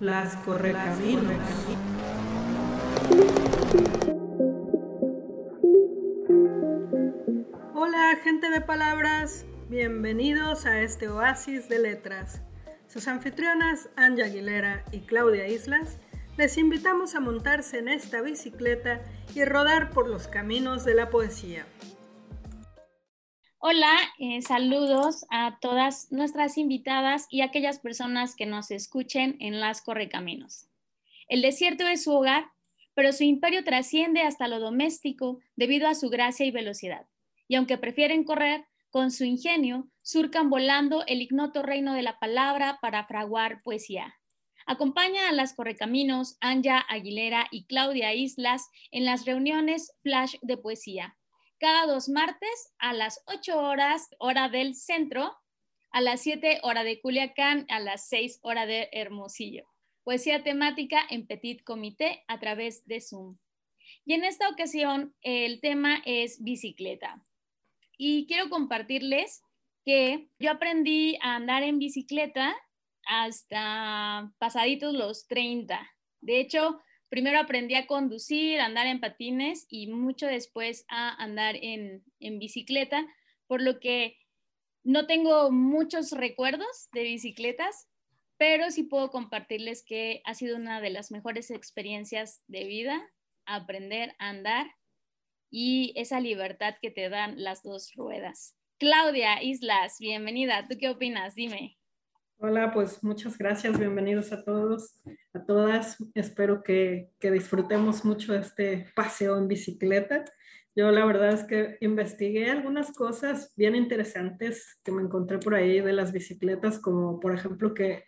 Las correcaminos. Hola, gente de palabras. Bienvenidos a este oasis de letras. Sus anfitrionas Anja Aguilera y Claudia Islas les invitamos a montarse en esta bicicleta y rodar por los caminos de la poesía. Hola, eh, saludos a todas nuestras invitadas y a aquellas personas que nos escuchen en las Correcaminos. El desierto es su hogar, pero su imperio trasciende hasta lo doméstico debido a su gracia y velocidad. Y aunque prefieren correr, con su ingenio surcan volando el ignoto reino de la palabra para fraguar poesía. Acompaña a las Correcaminos Anja Aguilera y Claudia Islas en las reuniones Flash de Poesía cada dos martes a las 8 horas, hora del centro, a las 7 hora de Culiacán, a las 6 hora de Hermosillo. Poesía temática en Petit Comité a través de Zoom. Y en esta ocasión el tema es bicicleta. Y quiero compartirles que yo aprendí a andar en bicicleta hasta pasaditos los 30. De hecho, primero aprendí a conducir, a andar en patines y mucho después a andar en, bicicleta, por lo que no tengo muchos recuerdos de bicicletas, pero sí puedo compartirles que ha sido una de las mejores experiencias de vida, aprender a andar y esa libertad que te dan las dos ruedas. Claudia Islas, bienvenida. ¿Tú qué opinas? Dime. Hola, pues muchas gracias, bienvenidos a todos, a todas. Espero que, que, disfrutemos mucho este paseo en bicicleta. Yo la verdad es que investigué algunas cosas bien interesantes que me encontré por ahí de las bicicletas, como por ejemplo que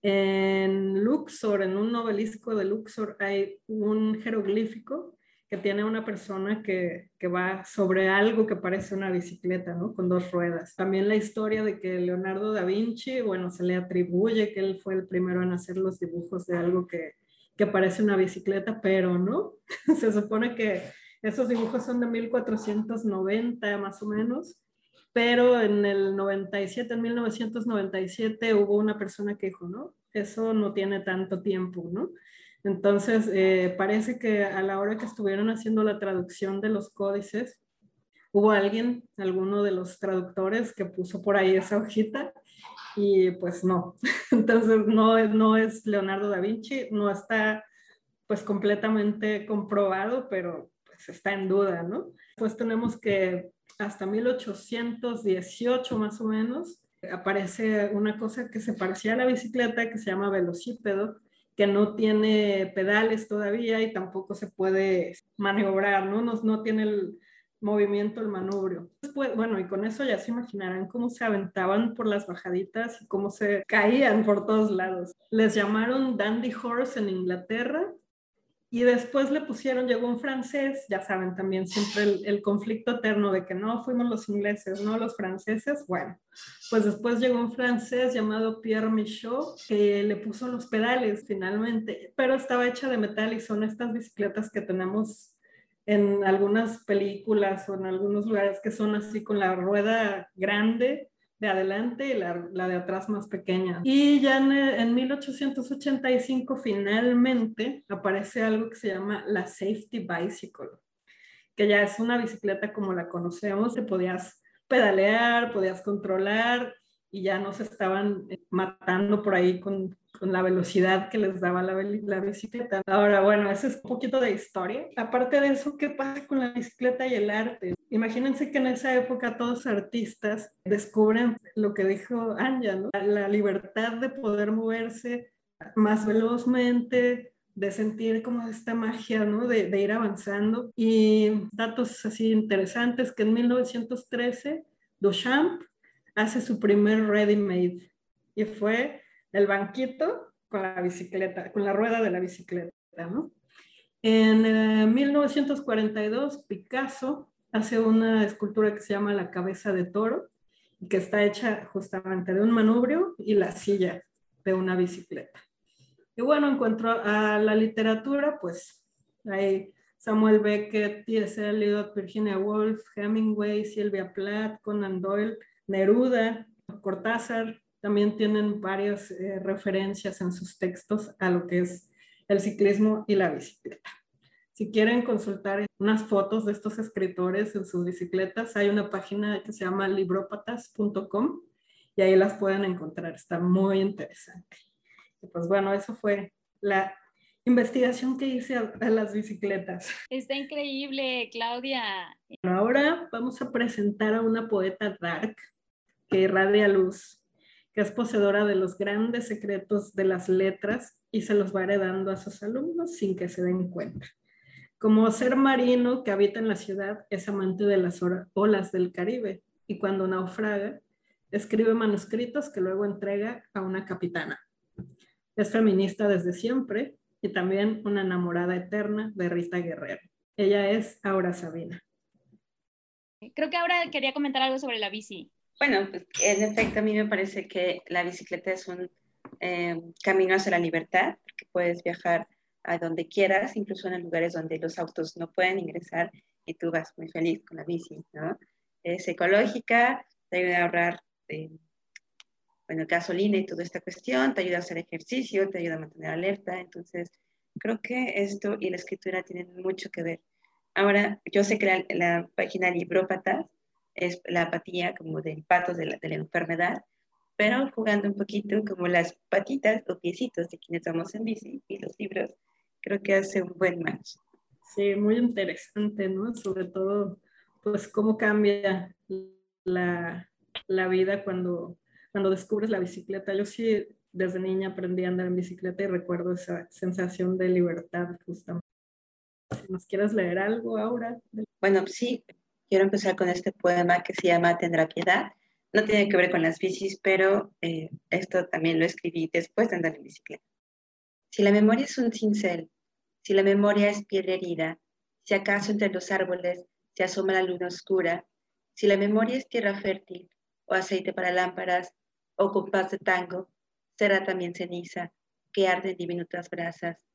en Luxor, en un novelisco de Luxor, hay un jeroglífico que tiene una persona que, que, va sobre algo que parece una bicicleta, ¿no? Con dos ruedas. También la historia de que Leonardo da Vinci, bueno, se le atribuye que él fue el primero en hacer los dibujos de algo que, que parece una bicicleta, pero no. se supone que esos dibujos son de 1490 más o menos, pero en el 97, en 1997 hubo una persona que dijo, no, eso no tiene tanto tiempo, ¿no? Entonces, eh, parece que a la hora que estuvieron haciendo la traducción de los códices, hubo alguien, alguno de los traductores, que puso por ahí esa hojita y pues no. Entonces, no, no es Leonardo da Vinci, no está pues completamente comprobado, pero pues está en duda, ¿no? Pues tenemos que hasta 1818 más o menos aparece una cosa que se parecía a la bicicleta que se llama velocípedo, que no tiene pedales todavía y tampoco se puede maniobrar, ¿no? No, tiene el movimiento, el manubrio. Después, bueno, y con eso ya se imaginarán cómo se aventaban por las bajaditas y cómo se caían por todos lados. Les llamaron Dandy Horse en Inglaterra y después le pusieron, llegó un francés, ya saben también siempre el, conflicto eterno de que no fuimos los ingleses, no los franceses. Bueno, pues después llegó un francés llamado Pierre Michaud que le puso los pedales finalmente, pero estaba hecha de metal y son estas bicicletas que tenemos en algunas películas o en algunos lugares que son así con la rueda grande de adelante y la, la, de atrás más pequeña. Y ya en, en, 1885 finalmente aparece algo que se llama la Safety Bicycle, que ya es una bicicleta como la conocemos, te podías pedalear, podías controlar y ya no se estaban eh, matando por ahí con, con la velocidad que les daba la, la, bicicleta. Ahora, bueno, eso es un poquito de historia. Aparte de eso, ¿qué pasa con la bicicleta y el arte? Imagínense que en esa época todos artistas descubren lo que dijo Anja, ¿no? la libertad de poder moverse más velozmente, de sentir como esta magia, ¿no? De, de, ir avanzando. Y datos así interesantes que en 1913 Duchamp hace su primer ready-made y fue el banquito con la bicicleta, con la rueda de la bicicleta, ¿no? En 1942 eh, Picasso hace una escultura que se llama La cabeza de toro, que está hecha justamente de un manubrio y la silla de una bicicleta. Y bueno, en cuanto a la literatura, pues hay Samuel Beckett, T.S. Eliot, Virginia Woolf, Hemingway, Sylvia Plath, Conan Doyle, Neruda, Cortázar, también tienen varias eh, referencias en sus textos a lo que es el ciclismo y la bicicleta. Si quieren consultar unas fotos de estos escritores en sus bicicletas, hay una página que se llama libropatas.com y ahí las pueden encontrar. Está muy interesante. Y pues bueno, eso fue la investigación que hice a, las bicicletas. Está increíble, Claudia. ahora vamos a presentar a una poeta dark que irradia luz que es poseedora de los grandes secretos de las letras y se los va heredando a sus alumnos sin que se den cuenta. Como ser marino que habita en la ciudad, es amante de las olas del Caribe y cuando naufraga, escribe manuscritos que luego entrega a una capitana. Es feminista desde siempre y también una enamorada eterna de Rita Guerrero. Ella es Aura Sabina. Creo que ahora quería comentar algo sobre la bici. Bueno, pues, en efecto, a mí me parece que la bicicleta es un eh, camino hacia la libertad, porque puedes viajar a donde quieras, incluso en lugares donde los autos no pueden ingresar y tú vas muy feliz con la bici, ¿no? Es ecológica, te ayuda a ahorrar, eh, bueno, gasolina y toda esta cuestión, te ayuda a hacer ejercicio, te ayuda a mantener alerta, entonces creo que esto y la escritura tienen mucho que ver. Ahora, yo sé que la, la página Librópatas es la apatía como del pato de la, de la enfermedad, pero jugando un poquito como las patitas o piecitos de quienes vamos en bici y los libros, creo que hace un buen match. Sí, muy interesante, ¿no? Sobre todo, pues cómo cambia la, la vida cuando, cuando descubres la bicicleta. Yo sí, desde niña aprendí a andar en bicicleta y recuerdo esa sensación de libertad justamente. Si nos quieres leer algo ahora. Bueno, sí, quiero empezar con este poema que se llama Tendrá piedad. No tiene que ver con las bicis, pero eh, esto también lo escribí después de andar en bicicleta. Si la memoria es un cincel, si la memoria es piedra herida, si acaso entre los árboles se asoma la luna oscura, si la memoria es tierra fértil, o aceite para lámparas, o compás de tango, será también ceniza que arde en diminutas brasas.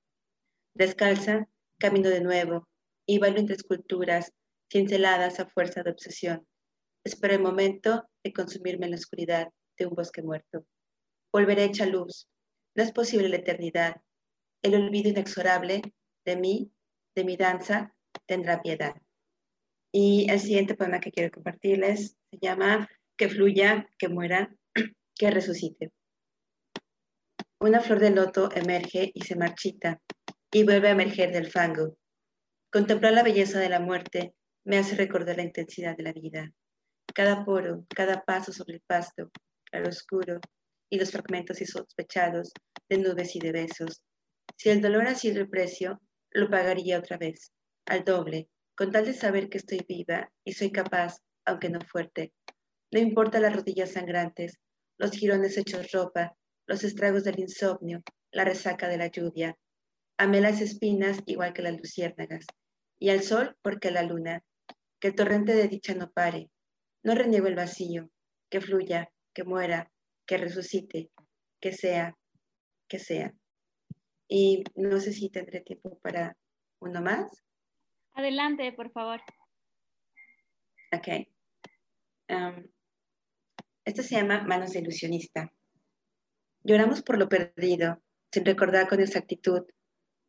Descalza, camino de nuevo, y bailo entre esculturas cinceladas a fuerza de obsesión. Espero el momento de consumirme en la oscuridad de un bosque muerto. Volveré hecha luz. No es posible la eternidad. El olvido inexorable de mí, de mi danza, tendrá piedad. Y el siguiente poema que quiero compartirles se llama Que fluya, que muera, que resucite. Una flor de loto emerge y se marchita y vuelve a emerger del fango. Contemplar la belleza de la muerte me hace recordar la intensidad de la vida. Cada poro, cada paso sobre el pasto, al oscuro, y los fragmentos insospechados de nubes y de besos. Si el dolor ha sido el precio, lo pagaría otra vez, al doble, con tal de saber que estoy viva y soy capaz, aunque no fuerte. No importa las rodillas sangrantes, los jirones hechos ropa, los estragos del insomnio, la resaca de la lluvia. Amé las espinas igual que las luciérnagas, y al sol porque la luna, que el torrente de dicha no pare. No reniego el vacío, que fluya, que muera, que resucite, que sea, que sea. Y no sé si tendré tiempo para uno más. Adelante, por favor. Ok. Um, esto se llama Manos de Ilusionista. Lloramos por lo perdido, sin recordar con exactitud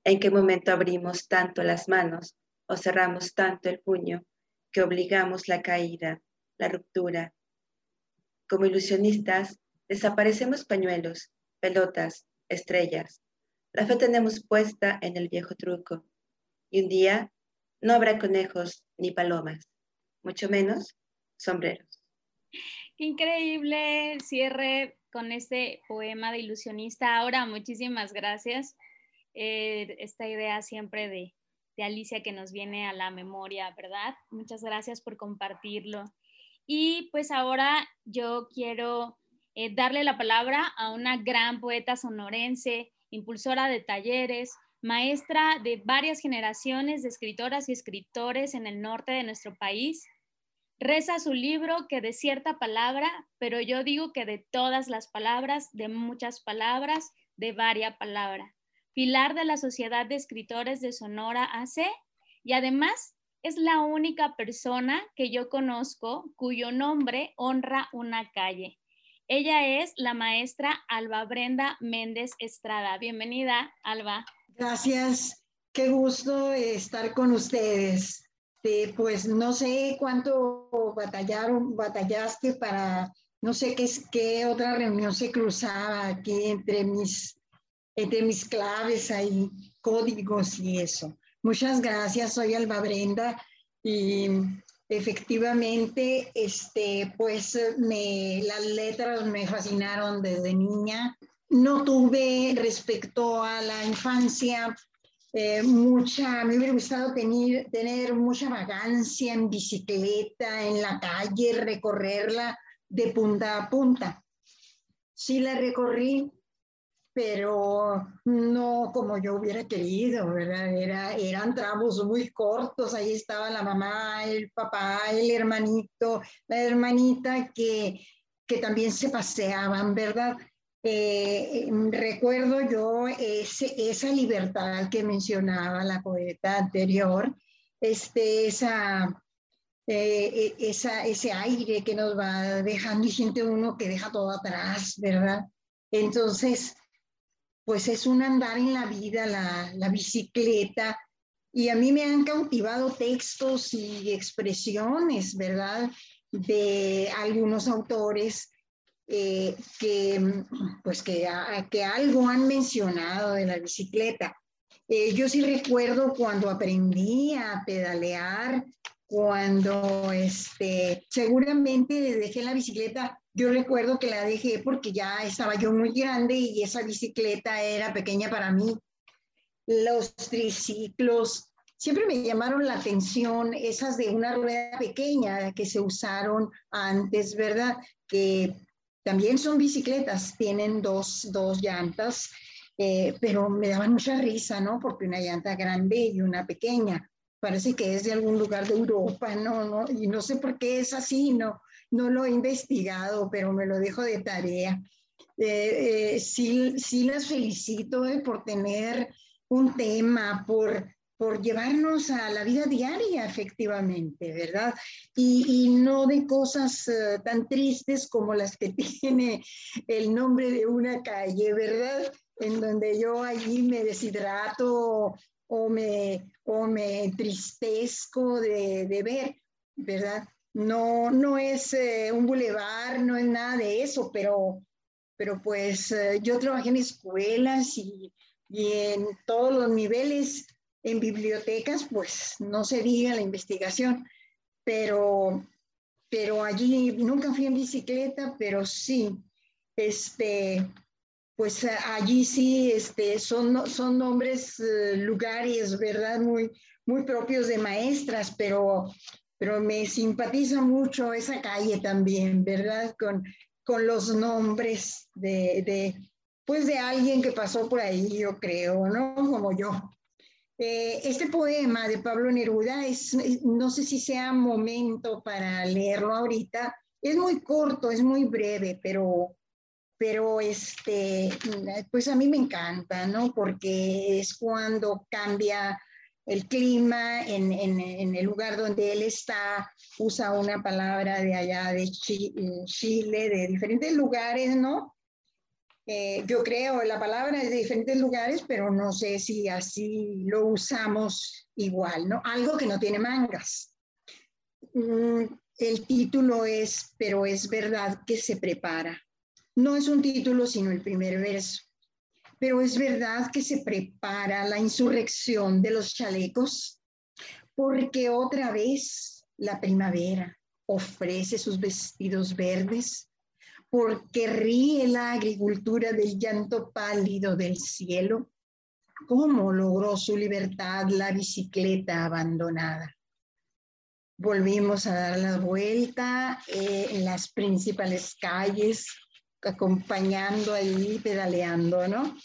en qué momento abrimos tanto las manos o cerramos tanto el puño que obligamos la caída, la ruptura. Como ilusionistas, desaparecemos pañuelos, pelotas, estrellas. La fe tenemos puesta en el viejo truco. Y un día no habrá conejos ni palomas, mucho menos sombreros. Increíble cierre con este poema de ilusionista. Ahora, muchísimas gracias. Eh, esta idea siempre de de Alicia que nos viene a la memoria, ¿verdad? Muchas gracias por compartirlo. Y pues ahora yo quiero eh, darle la palabra a una gran poeta sonorense, impulsora de talleres, maestra de varias generaciones de escritoras y escritores en el norte de nuestro país. Reza su libro que de cierta palabra, pero yo digo que de todas las palabras, de muchas palabras, de varia palabra pilar de la Sociedad de Escritores de Sonora AC y además es la única persona que yo conozco cuyo nombre honra una calle. Ella es la maestra Alba Brenda Méndez Estrada. Bienvenida, Alba. Gracias, qué gusto estar con ustedes. Eh, pues no sé cuánto batallaron, batallaste para, no sé qué, qué otra reunión se cruzaba aquí entre mis, entre mis claves ahí, códigos y eso. Muchas gracias, soy Alba Brenda y efectivamente, este, pues me, las letras me fascinaron desde niña. No tuve respecto a la infancia eh, mucha, me hubiera gustado tener, tener mucha vagancia en bicicleta, en la calle, recorrerla de punta a punta. Sí la recorrí, pero no como yo hubiera querido, ¿verdad? Era, eran tramos muy cortos, ahí estaba la mamá, el papá, el hermanito, la hermanita que, que también se paseaban, ¿verdad? Eh, recuerdo yo ese, esa libertad que mencionaba la poeta anterior, este, esa, eh, e, esa, ese aire que nos va dejando y siente uno que deja todo atrás, ¿verdad? Entonces, pues es un andar en la vida, la, la bicicleta, y a mí me han cautivado textos y expresiones, ¿verdad? De algunos autores eh, que, pues que, que, algo han mencionado de la bicicleta. Eh, yo sí recuerdo cuando aprendí a pedalear, cuando este, seguramente dejé la bicicleta, yo recuerdo que la dejé porque ya estaba yo muy grande y esa bicicleta era pequeña para mí. Los triciclos, siempre me llamaron la atención esas de una rueda pequeña que se usaron antes, ¿verdad? Que también son bicicletas, tienen dos, dos llantas, eh, pero me daban mucha risa, ¿no? Porque una llanta grande y una pequeña. Parece que es de algún lugar de Europa, ¿no? no y no sé por qué es así, no, no lo he investigado, pero me lo dejo de tarea. Eh, eh, sí, sí las felicito por tener un tema, por por llevarnos a la vida diaria, efectivamente, ¿verdad? Y, no de cosas eh, tan tristes como las que tiene el nombre de una calle, ¿verdad? En donde yo allí me deshidrato o me, o me entristezco de, de ver, ¿verdad? No, no es eh, un bulevar, no es nada de eso, pero, pero pues eh, yo trabajé en escuelas y, y en todos los niveles en bibliotecas, pues no se diga la investigación, pero, pero allí nunca fui en bicicleta, pero sí, este, pues allí sí este, son, son nombres, eh, lugares, ¿verdad? Muy, muy propios de maestras, pero, pero me simpatiza mucho esa calle también, ¿verdad? Con, con los nombres de, de, pues de alguien que pasó por ahí, yo creo, ¿no? Como yo. Eh, este poema de Pablo Neruda es, no sé si sea momento para leerlo ahorita, es muy corto, es muy breve, pero, pero este, pues a mí me encanta, ¿no? Porque es cuando cambia el clima en, el lugar donde él está, usa una palabra de allá de Chile, de diferentes lugares, ¿no? Eh, yo creo, la palabra es de diferentes lugares, pero no sé si así lo usamos igual, ¿no? Algo que no tiene mangas. Mm, el título es, pero es verdad que se prepara. No es un título, sino el primer verso. Pero es verdad que se prepara la insurrección de los chalecos, porque otra vez la primavera ofrece sus vestidos verdes porque ríe la agricultura del llanto pálido del cielo. ¿Cómo logró su libertad la bicicleta abandonada? Volvimos a dar la vuelta eh, en las principales calles, acompañando ahí, pedaleando, ¿no?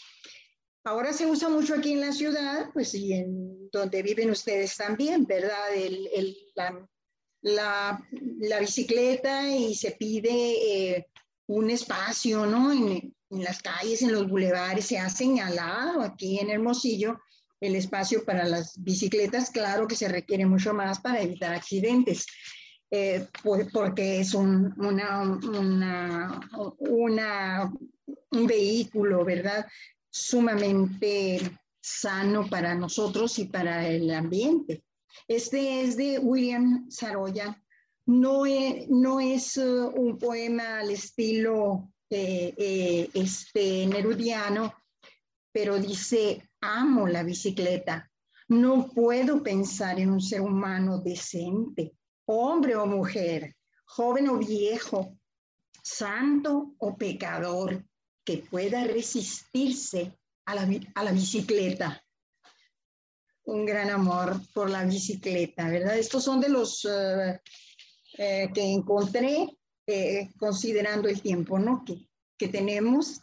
Ahora se usa mucho aquí en la ciudad, pues y en donde viven ustedes también, ¿verdad? la, la, bicicleta y se pide eh, un espacio, ¿no? En, las calles, en los bulevares, se ha señalado aquí en Hermosillo el espacio para las bicicletas, claro que se requiere mucho más para evitar accidentes. Eh, porque es un, vehículo, ¿verdad? Sumamente sano para nosotros y para el ambiente. Este es de William Saroya. No es, no es uh, un poema al estilo eh, eh, este, nerudiano, pero dice, amo la bicicleta. No puedo pensar en un ser humano decente hombre o mujer, joven o viejo, santo o pecador, que pueda resistirse a la, bicicleta. Un gran amor por la bicicleta, ¿verdad? Estos son de los eh, eh, que encontré eh, considerando el tiempo, ¿no? Que, que tenemos.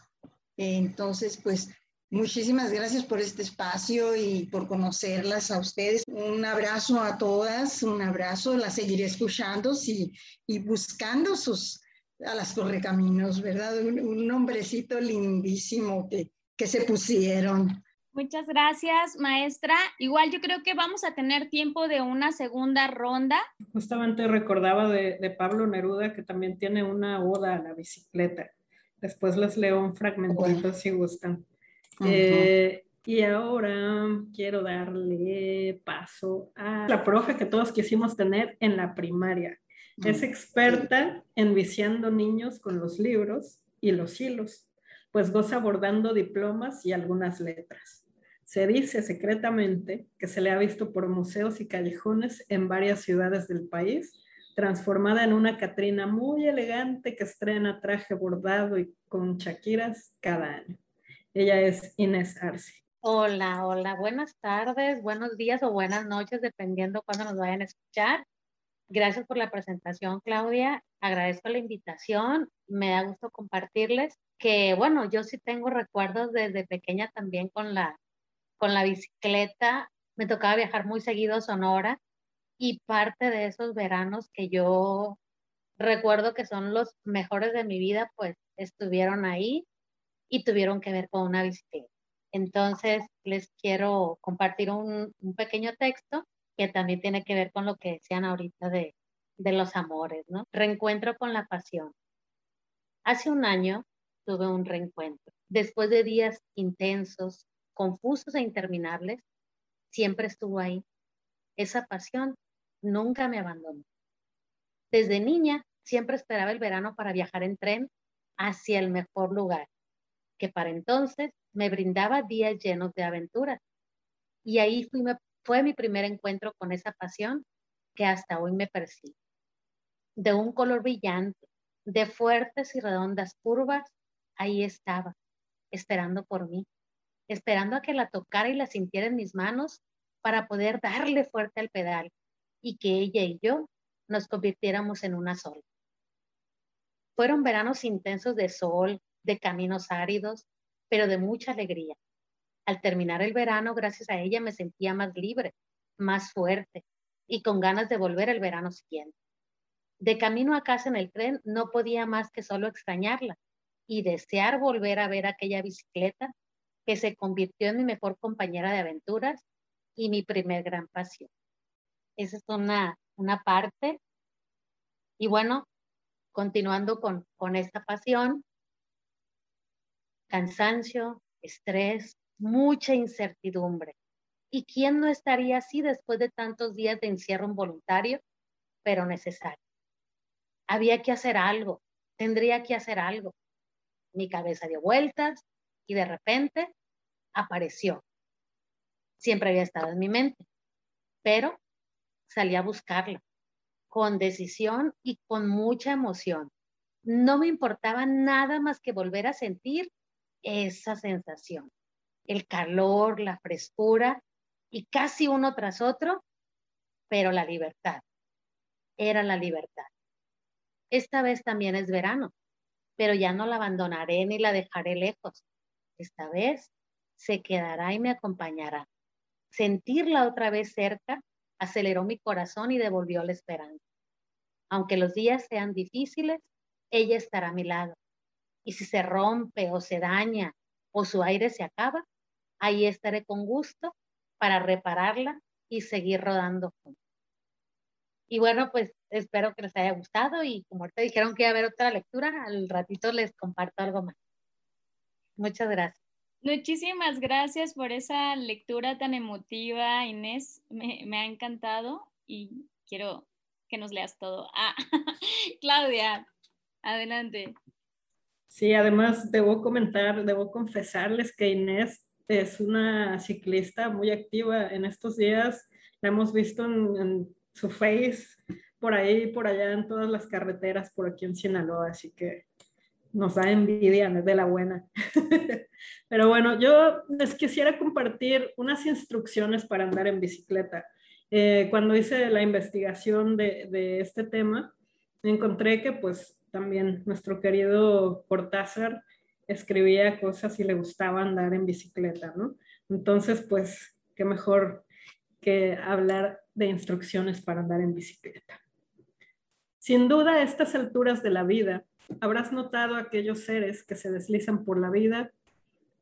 entonces, pues Muchísimas gracias por este espacio y por conocerlas a ustedes. Un abrazo a todas, un abrazo, las seguiré escuchando y, y buscando sus, a las correcaminos, ¿verdad? Un, un nombrecito lindísimo que, que se pusieron. Muchas gracias, maestra. Igual yo creo que vamos a tener tiempo de una segunda ronda. Justamente recordaba de, de Pablo Neruda que también tiene una oda a la bicicleta. Después les leo un fragmentito si gustan. Eh, y ahora quiero darle paso a la profe que todos quisimos tener en la primaria. Es experta en viciando niños con los libros y los hilos, pues goza abordando diplomas y algunas letras. Se dice secretamente que se le ha visto por museos y callejones en varias ciudades del país, transformada en una Catrina muy elegante que estrena traje bordado y con chaquiras cada año. Ella es Inés Arce. Hola, hola, buenas tardes, buenos días o buenas noches, dependiendo cuándo nos vayan a escuchar. Gracias por la presentación, Claudia. Agradezco la invitación. Me da gusto compartirles que, bueno, yo sí tengo recuerdos desde pequeña también con la, con la bicicleta. Me tocaba viajar muy seguido a Sonora y parte de esos veranos que yo recuerdo que son los mejores de mi vida, pues estuvieron ahí y tuvieron que ver con una bicicleta. Entonces, les quiero compartir un, pequeño texto que también tiene que ver con lo que decían ahorita de, de los amores, ¿no? Reencuentro con la pasión. Hace un año tuve un reencuentro. Después de días intensos, confusos e interminables, siempre estuvo ahí. Esa pasión nunca me abandonó. Desde niña siempre esperaba el verano para viajar en tren hacia el mejor lugar, que para entonces me brindaba días llenos de aventuras. Y ahí fue mi primer encuentro con esa pasión que hasta hoy me persigue. De un color brillante, de fuertes y redondas curvas, ahí estaba, esperando por mí, esperando a que la tocara y la sintiera en mis manos para poder darle fuerte al pedal y que ella y yo nos convirtiéramos en una sola. Fueron veranos intensos de sol, de caminos áridos, pero de mucha alegría. Al terminar el verano, gracias a ella, me sentía más libre, más fuerte y con ganas de volver el verano siguiente. De camino a casa en el tren, no podía más que solo extrañarla y desear volver a ver aquella bicicleta que se convirtió en mi mejor compañera de aventuras y mi primer gran pasión. Esa es una, una parte. Y bueno, continuando con, con esta pasión, cansancio, estrés, mucha incertidumbre. ¿Y quién no estaría así después de tantos días de encierro involuntario, pero necesario? Había que hacer algo, tendría que hacer algo. Mi cabeza dio vueltas y de repente apareció. Siempre había estado en mi mente, pero salí a buscarla con decisión y con mucha emoción. No me importaba nada más que volver a sentir esa sensación, el calor, la frescura y casi uno tras otro, pero la libertad. Era la libertad. Esta vez también es verano, pero ya no la abandonaré ni la dejaré lejos. Esta vez se quedará y me acompañará. Sentirla otra vez cerca aceleró mi corazón y devolvió la esperanza. Aunque los días sean difíciles, ella estará a mi lado y si se rompe o se daña o su aire se acaba, ahí estaré con gusto para repararla y seguir rodando Y bueno, pues espero que les haya gustado y como ahorita dijeron que iba a haber otra lectura, al ratito les comparto algo más. Muchas gracias. Muchísimas gracias por esa lectura tan emotiva, Inés. Me, me ha encantado y quiero que nos leas todo. Ah, Claudia, adelante. Sí, además debo comentar, debo confesarles que Inés es una ciclista muy activa en estos días. La hemos visto en, su face, por ahí, por allá, en todas las carreteras, por aquí en Sinaloa, así que nos da envidia, de la buena. Pero bueno, yo les quisiera compartir unas instrucciones para andar en bicicleta. Eh, cuando hice la investigación de, de, este tema, encontré que pues también nuestro querido Cortázar escribía cosas y le gustaba andar en bicicleta, ¿no? Entonces, pues, qué mejor que hablar de instrucciones para andar en bicicleta. Sin duda, a estas alturas de la vida, habrás notado aquellos seres que se deslizan por la vida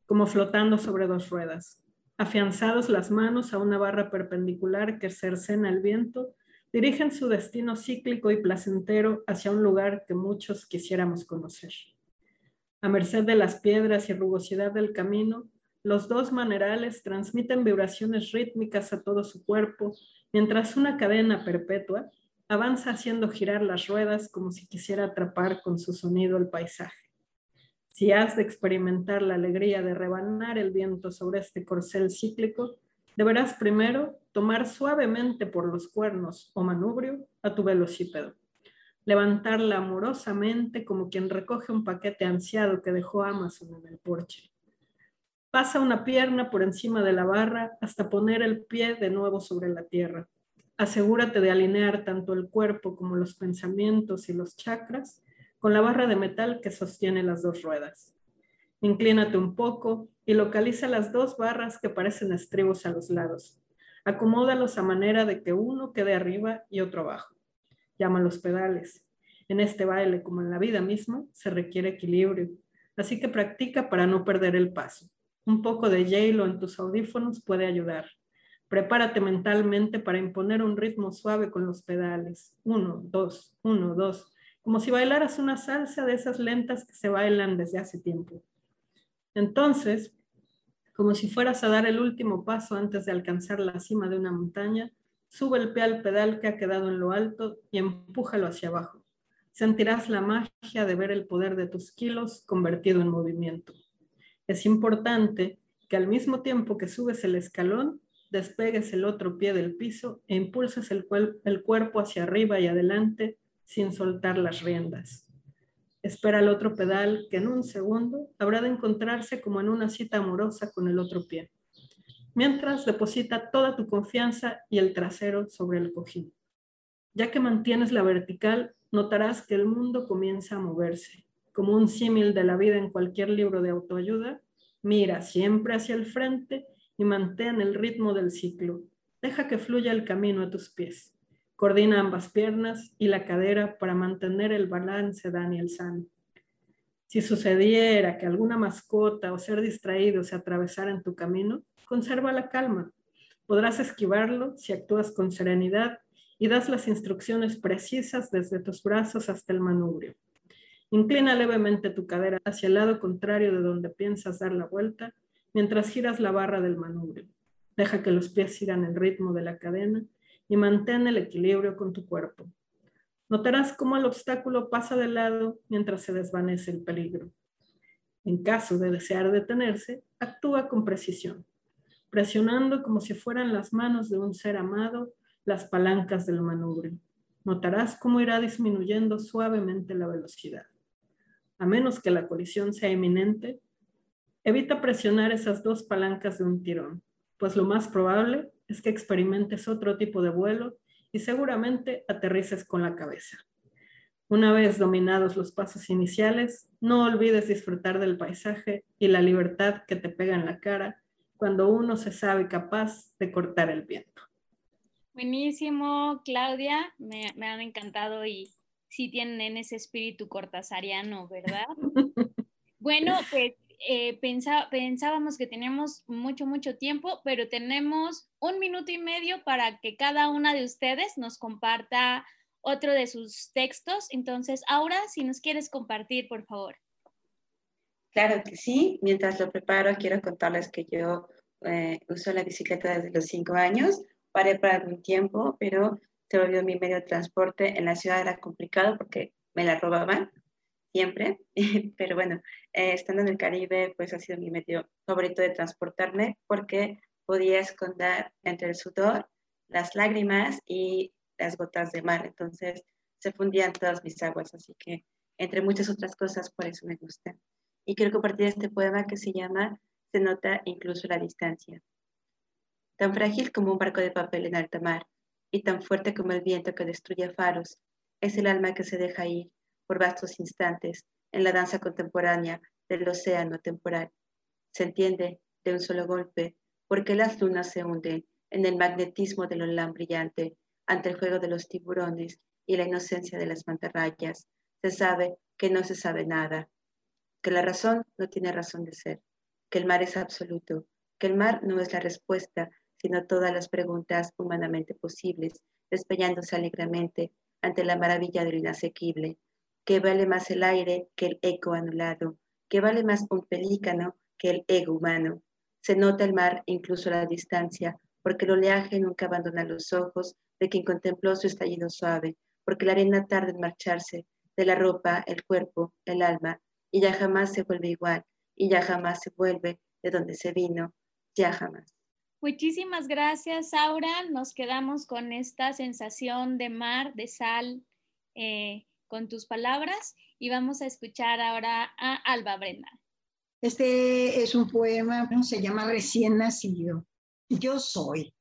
como flotando sobre dos ruedas, afianzados las manos a una barra perpendicular que cercena el viento, dirigen su destino cíclico y placentero hacia un lugar que muchos quisiéramos conocer. A merced de las piedras y rugosidad del camino, los dos manerales transmiten vibraciones rítmicas a todo su cuerpo, mientras una cadena perpetua avanza haciendo girar las ruedas como si quisiera atrapar con su sonido el paisaje. Si has de experimentar la alegría de rebanar el viento sobre este corcel cíclico, deberás primero tomar suavemente por los cuernos o manubrio a tu velocípedo levantarla amorosamente como quien recoge un paquete ansiado que dejó Amazon en el porche. Pasa una pierna por encima de la barra hasta poner el pie de nuevo sobre la tierra. Asegúrate de alinear tanto el cuerpo como los pensamientos y los chakras con la barra de metal que sostiene las dos ruedas. Inclínate un poco y localiza las dos barras que parecen estribos a los lados. Acomódalos a manera de que uno quede arriba y otro abajo llama los pedales. En este baile, como en la vida misma, se requiere equilibrio, así que practica para no perder el paso. Un poco de hielo en tus audífonos puede ayudar. Prepárate mentalmente para imponer un ritmo suave con los pedales. Uno, dos, uno, dos. Como si bailaras una salsa de esas lentas que se bailan desde hace tiempo. Entonces, como si fueras a dar el último paso antes de alcanzar la cima de una montaña, Sube el pie al pedal que ha quedado en lo alto y empújalo hacia abajo. Sentirás la magia de ver el poder de tus kilos convertido en movimiento. Es importante que al mismo tiempo que subes el escalón, despegues el otro pie del piso e impulses el, el cuerpo hacia arriba y adelante sin soltar las riendas. Espera el otro pedal que en un segundo habrá de encontrarse como en una cita amorosa con el otro pie mientras deposita toda tu confianza y el trasero sobre el cojín. Ya que mantienes la vertical, notarás que el mundo comienza a moverse. Como un símil de la vida en cualquier libro de autoayuda, mira siempre hacia el frente y mantén el ritmo del ciclo. Deja que fluya el camino a tus pies. Coordina ambas piernas y la cadera para mantener el balance Daniel San. Si sucediera que alguna mascota o ser distraído se atravesara en tu camino, conserva la calma. Podrás esquivarlo si actúas con serenidad y das las instrucciones precisas desde tus brazos hasta el manubrio. Inclina levemente tu cadera hacia el lado contrario de donde piensas dar la vuelta mientras giras la barra del manubrio. Deja que los pies sigan el ritmo de la cadena y mantén el equilibrio con tu cuerpo. Notarás cómo el obstáculo pasa de lado mientras se desvanece el peligro. En caso de desear detenerse, actúa con precisión presionando como si fueran las manos de un ser amado las palancas del manubrio. Notarás cómo irá disminuyendo suavemente la velocidad. A menos que la colisión sea inminente, evita presionar esas dos palancas de un tirón, pues lo más probable es que experimentes otro tipo de vuelo y seguramente aterrices con la cabeza. Una vez dominados los pasos iniciales, no olvides disfrutar del paisaje y la libertad que te pega en la cara cuando uno se sabe capaz de cortar el viento. Buenísimo, Claudia, me, han encantado y sí tienen ese espíritu cortasariano, ¿verdad? bueno, pues eh, pensábamos que teníamos mucho, mucho tiempo, pero tenemos un minuto y medio para que cada una de ustedes nos comparta otro de sus textos. Entonces, ahora, si nos quieres compartir, por favor. Claro que sí. Mientras lo preparo, quiero contarles que yo eh, uso la bicicleta desde los cinco años. Paré para algún tiempo, pero se volvió mi medio de transporte. En la ciudad era complicado porque me la robaban siempre, pero bueno, eh, estando en el Caribe, pues ha sido mi medio favorito de transportarme porque podía esconder entre el sudor, las lágrimas y las gotas de mar. Entonces se fundían todas mis aguas, así que entre muchas otras cosas, por eso me gusta. Y quiero compartir este poema que se llama Se nota incluso la distancia. Tan frágil como un barco de papel en alta mar y tan fuerte como el viento que destruye faros, es el alma que se deja ir por vastos instantes en la danza contemporánea del océano temporal. Se entiende de un solo golpe porque las lunas se hunden en el magnetismo del olán brillante ante el juego de los tiburones y la inocencia de las mantarrayas. Se sabe que no se sabe nada, que la razón no tiene razón de ser, que el mar es absoluto, que el mar no es la respuesta, sino todas las preguntas humanamente posibles, despeñándose alegremente ante la maravilla de lo inasequible, que vale más el aire que el eco anulado, que vale más un pelícano que el ego humano. Se nota el mar incluso a la distancia, porque el oleaje nunca abandona los ojos de quien contempló su estallido suave, porque la arena tarda en marcharse de la ropa, el cuerpo, el alma, y ya jamás se vuelve igual, y ya jamás se vuelve de donde se vino, ya jamás. Muchísimas gracias, Aura. Nos quedamos con esta sensación de mar, de sal, eh, con tus palabras y vamos a escuchar ahora a Alba Brenda. Este es un poema, se llama Recién nacido. Yo soy,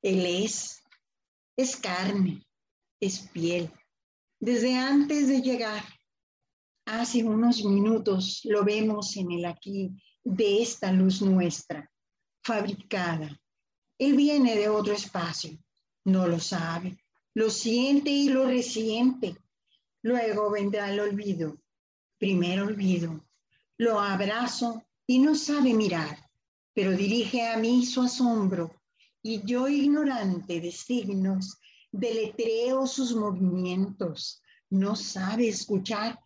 él es, es carne, es piel. Desde antes de llegar, hace unos minutos lo vemos en el aquí de esta luz nuestra, fabricada. Él viene de otro espacio, no lo sabe, lo siente y lo resiente Luego vendrá el olvido. Primero olvido. Lo abrazo y no sabe mirar, pero dirige a mí su asombro y yo ignorante de signos, deletreo sus movimientos. No sabe escuchar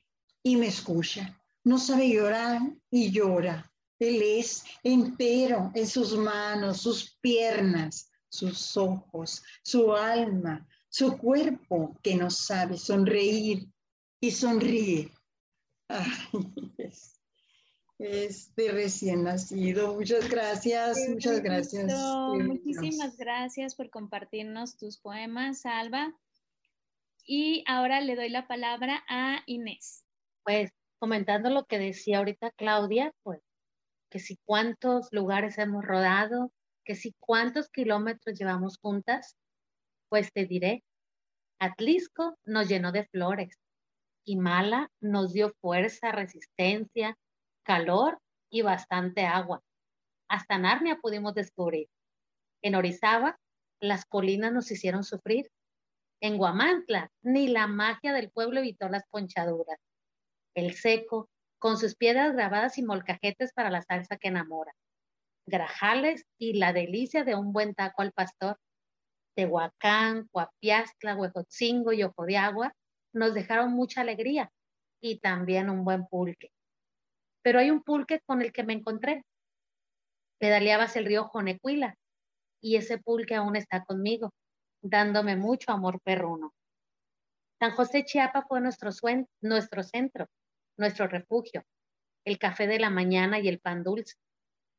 y me escucha. No sabe llorar y llora. Él es entero en sus manos, sus piernas, sus ojos, su alma, su cuerpo que no sabe sonreír y sonríe. este recién nacido. Muchas gracias, muchas gracias. Muchísimas gracias por compartirnos tus poemas, Alba. Y ahora le doy la palabra a Inés. Pues comentando lo que decía ahorita Claudia, pues que si cuántos lugares hemos rodado, que si cuántos kilómetros llevamos juntas, pues te diré, Atlisco nos llenó de flores, y Mala nos dio fuerza, resistencia, calor y bastante agua. Hasta Narnia pudimos descubrir. En Orizaba, las colinas nos hicieron sufrir. En Guamantla, ni la magia del pueblo evitó las ponchaduras. El seco, con sus piedras grabadas y molcajetes para la salsa que enamora. Grajales y la delicia de un buen taco al pastor. Tehuacán, Coapiastla, Huejotzingo y Ojo de Agua nos dejaron mucha alegría y también un buen pulque. Pero hay un pulque con el que me encontré. Pedaleabas el río Jonecuila y ese pulque aún está conmigo, dándome mucho amor perruno. San José Chiapa fue nuestro, nuestro centro, nuestro refugio, el café de la mañana y el pan dulce.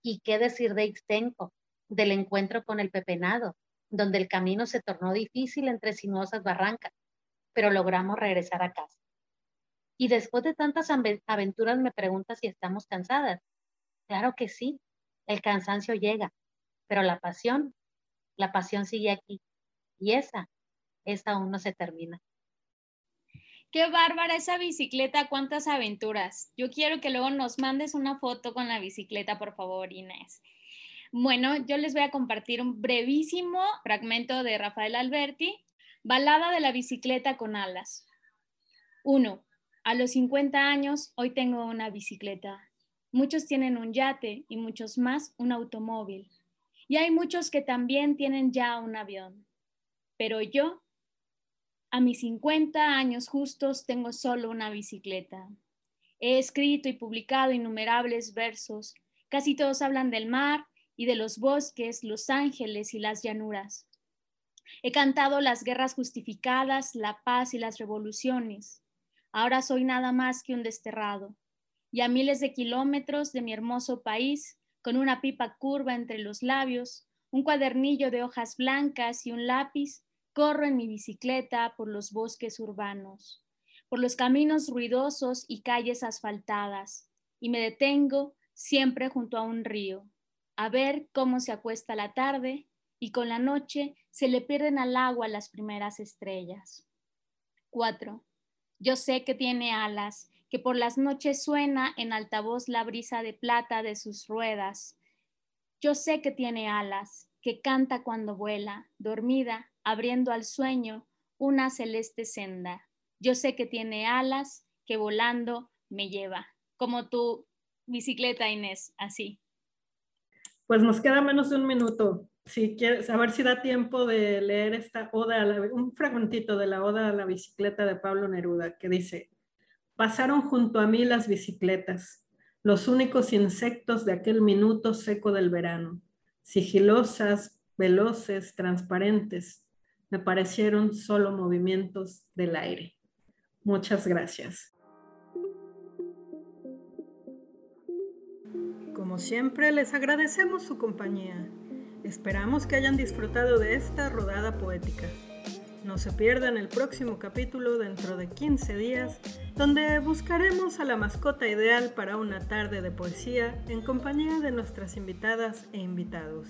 ¿Y qué decir de Ixtenco, del encuentro con el pepenado, donde el camino se tornó difícil entre sinuosas barrancas? pero logramos regresar a casa. Y después de tantas aventuras me pregunta si estamos cansadas. Claro que sí, el cansancio llega, pero la pasión, la pasión sigue aquí. Y esa, esa aún no se termina. Qué bárbara esa bicicleta, cuántas aventuras. Yo quiero que luego nos mandes una foto con la bicicleta, por favor, Inés. Bueno, yo les voy a compartir un brevísimo fragmento de Rafael Alberti Balada de la bicicleta con alas. 1. A los 50 años, hoy tengo una bicicleta. Muchos tienen un yate y muchos más un automóvil. Y hay muchos que también tienen ya un avión. Pero yo, a mis 50 años justos, tengo solo una bicicleta. He escrito y publicado innumerables versos. Casi todos hablan del mar y de los bosques, los ángeles y las llanuras. He cantado las guerras justificadas, la paz y las revoluciones. Ahora soy nada más que un desterrado y a miles de kilómetros de mi hermoso país, con una pipa curva entre los labios, un cuadernillo de hojas blancas y un lápiz, corro en mi bicicleta por los bosques urbanos, por los caminos ruidosos y calles asfaltadas, y me detengo siempre junto a un río, a ver cómo se acuesta la tarde y con la noche se le pierden al agua las primeras estrellas. 4. Yo sé que tiene alas que por las noches suena en altavoz la brisa de plata de sus ruedas. Yo sé que tiene alas, que canta cuando vuela, dormida, abriendo al sueño una celeste senda. Yo sé que tiene alas, que volando me lleva, como tu bicicleta, Inés, así. Pues nos queda menos de un minuto. Si quieres, a ver si da tiempo de leer esta oda, un fragmentito de la oda a la bicicleta de Pablo Neruda, que dice, Pasaron junto a mí las bicicletas, los únicos insectos de aquel minuto seco del verano, sigilosas, veloces, transparentes. Me parecieron solo movimientos del aire. Muchas gracias. Como siempre, les agradecemos su compañía. Esperamos que hayan disfrutado de esta rodada poética. No se pierdan el próximo capítulo dentro de 15 días, donde buscaremos a la mascota ideal para una tarde de poesía en compañía de nuestras invitadas e invitados.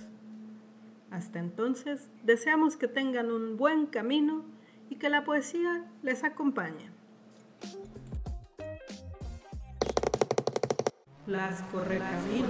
Hasta entonces, deseamos que tengan un buen camino y que la poesía les acompañe. Las correcaminos.